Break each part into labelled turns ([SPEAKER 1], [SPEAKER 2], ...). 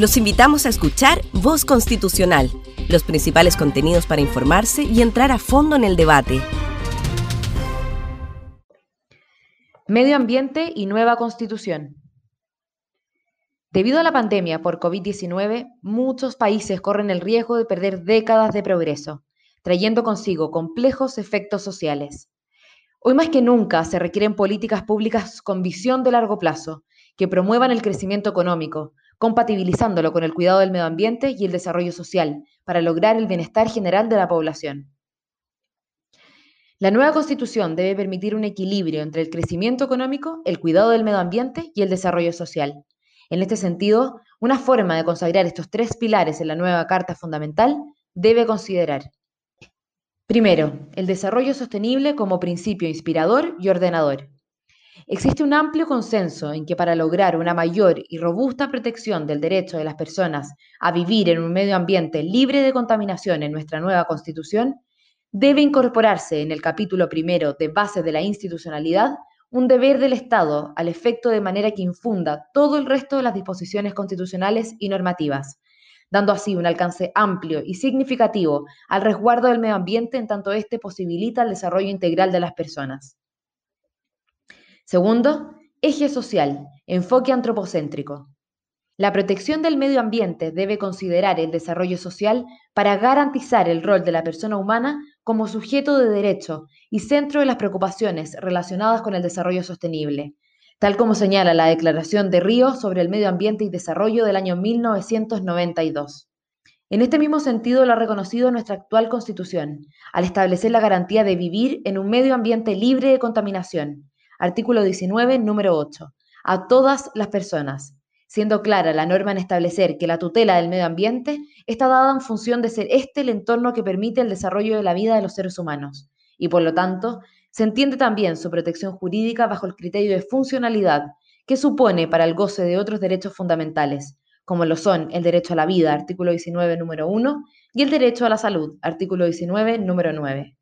[SPEAKER 1] Los invitamos a escuchar Voz Constitucional, los principales contenidos para informarse y entrar a fondo en el debate.
[SPEAKER 2] Medio ambiente y nueva constitución. Debido a la pandemia por COVID-19, muchos países corren el riesgo de perder décadas de progreso, trayendo consigo complejos efectos sociales. Hoy más que nunca se requieren políticas públicas con visión de largo plazo, que promuevan el crecimiento económico, compatibilizándolo con el cuidado del medio ambiente y el desarrollo social, para lograr el bienestar general de la población. La nueva constitución debe permitir un equilibrio entre el crecimiento económico, el cuidado del medio ambiente y el desarrollo social. En este sentido, una forma de consagrar estos tres pilares en la nueva Carta Fundamental debe considerar Primero, el desarrollo sostenible como principio inspirador y ordenador. Existe un amplio consenso en que para lograr una mayor y robusta protección del derecho de las personas a vivir en un medio ambiente libre de contaminación en nuestra nueva Constitución, debe incorporarse en el capítulo primero de Bases de la Institucionalidad un deber del Estado al efecto de manera que infunda todo el resto de las disposiciones constitucionales y normativas, dando así un alcance amplio y significativo al resguardo del medio ambiente en tanto éste posibilita el desarrollo integral de las personas. Segundo, eje social, enfoque antropocéntrico. La protección del medio ambiente debe considerar el desarrollo social para garantizar el rol de la persona humana como sujeto de derecho y centro de las preocupaciones relacionadas con el desarrollo sostenible, tal como señala la Declaración de Río sobre el Medio Ambiente y Desarrollo del año 1992. En este mismo sentido lo ha reconocido nuestra actual Constitución, al establecer la garantía de vivir en un medio ambiente libre de contaminación, artículo 19, número 8, a todas las personas, siendo clara la norma en establecer que la tutela del medio ambiente está dada en función de ser este el entorno que permite el desarrollo de la vida de los seres humanos, y por lo tanto, se entiende también su protección jurídica bajo el criterio de funcionalidad que supone para el goce de otros derechos fundamentales, como lo son el derecho a la vida, artículo 19, número 1, y el derecho a la salud, artículo 19, número 9.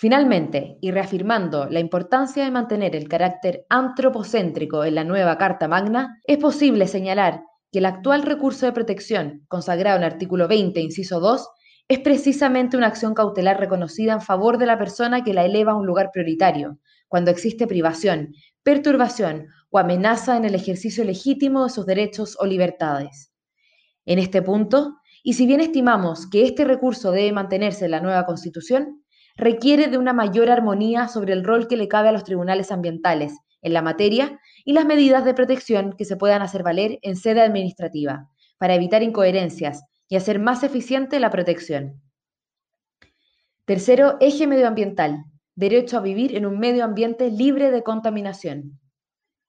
[SPEAKER 2] Finalmente, y reafirmando la importancia de mantener el carácter antropocéntrico en la nueva Carta Magna, es posible señalar que el actual recurso de protección, consagrado en el artículo 20, inciso 2, es precisamente una acción cautelar reconocida en favor de la persona que la eleva a un lugar prioritario, cuando existe privación, perturbación o amenaza en el ejercicio legítimo de sus derechos o libertades. En este punto, y si bien estimamos que este recurso debe mantenerse en la nueva Constitución, requiere de una mayor armonía sobre el rol que le cabe a los tribunales ambientales en la materia y las medidas de protección que se puedan hacer valer en sede administrativa, para evitar incoherencias y hacer más eficiente la protección. Tercero, eje medioambiental, derecho a vivir en un medio ambiente libre de contaminación.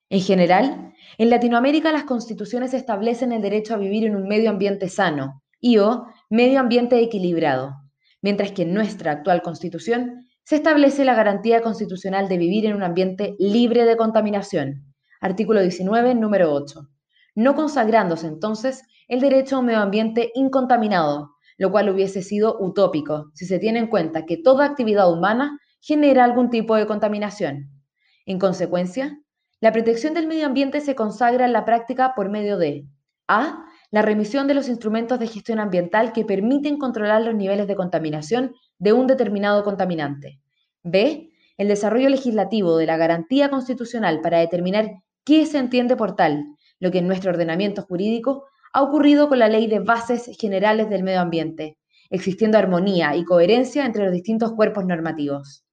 [SPEAKER 2] En general, en Latinoamérica las constituciones establecen el derecho a vivir en un medio ambiente sano y o medio ambiente equilibrado, mientras que en nuestra actual Constitución se establece la garantía constitucional de vivir en un ambiente libre de contaminación, artículo 19, número 8, no consagrándose entonces el derecho a un medio ambiente incontaminado, lo cual hubiese sido utópico si se tiene en cuenta que toda actividad humana genera algún tipo de contaminación. En consecuencia, la protección del medio ambiente se consagra en la práctica por medio de a la remisión de los instrumentos de gestión ambiental que permiten controlar los niveles de contaminación de un determinado contaminante. B. El desarrollo legislativo de la garantía constitucional para determinar qué se entiende por tal, lo que en nuestro ordenamiento jurídico ha ocurrido con la Ley de Bases Generales del Medio Ambiente, existiendo armonía y coherencia entre los distintos cuerpos normativos.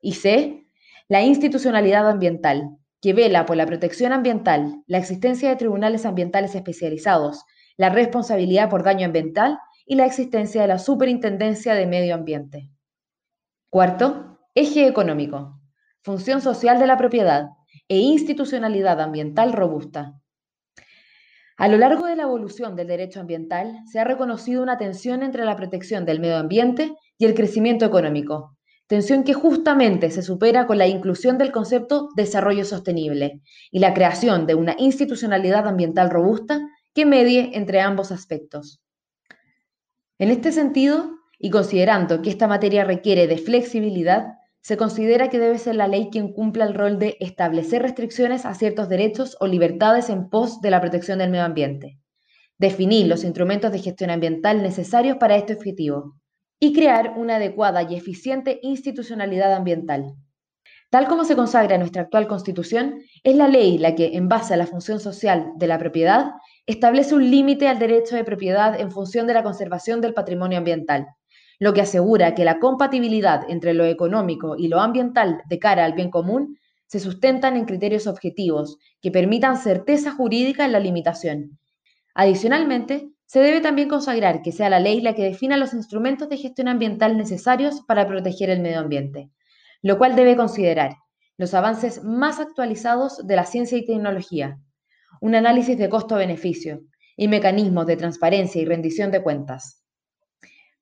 [SPEAKER 2] Y C. La institucionalidad ambiental, que vela por la protección ambiental, la existencia de tribunales ambientales especializados, la responsabilidad por daño ambiental y la existencia de la Superintendencia de Medio Ambiente. Cuarto, eje económico, función social de la propiedad e institucionalidad ambiental robusta. A lo largo de la evolución del derecho ambiental se ha reconocido una tensión entre la protección del medio ambiente y el crecimiento económico, tensión que justamente se supera con la inclusión del concepto desarrollo sostenible y la creación de una institucionalidad ambiental robusta que medie entre ambos aspectos. En este sentido, y considerando que esta materia requiere de flexibilidad, se considera que debe ser la ley quien cumpla el rol de establecer restricciones a ciertos derechos o libertades en pos de la protección del medio ambiente. definir los instrumentos de gestión ambiental necesarios para este objetivo y crear una adecuada y eficiente institucionalidad ambiental. Tal como se consagra en nuestra actual Constitución, es la ley la que, en base a la función social de la propiedad, establece un límite al derecho de propiedad en función de la conservación del patrimonio ambiental, lo que asegura que la compatibilidad entre lo económico y lo ambiental de cara al bien común se sustentan en criterios objetivos que permitan certeza jurídica en la limitación. Adicionalmente, se debe también consagrar que sea la ley la que defina los instrumentos de gestión ambiental necesarios para proteger el medio ambiente, lo cual debe considerar los avances más actualizados de la ciencia y tecnología, un análisis de costo-beneficio y mecanismos de transparencia y rendición de cuentas.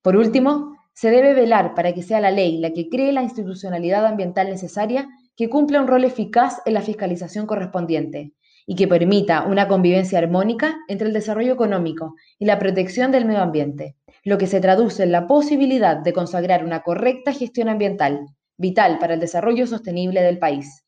[SPEAKER 2] Por último, se debe velar para que sea la ley la que cree la institucionalidad ambiental necesaria que cumpla un rol eficaz en la fiscalización correspondiente y que permita una convivencia armónica entre el desarrollo económico y la protección del medio ambiente, lo que se traduce en la posibilidad de consagrar una correcta gestión ambiental, vital para el desarrollo sostenible del país.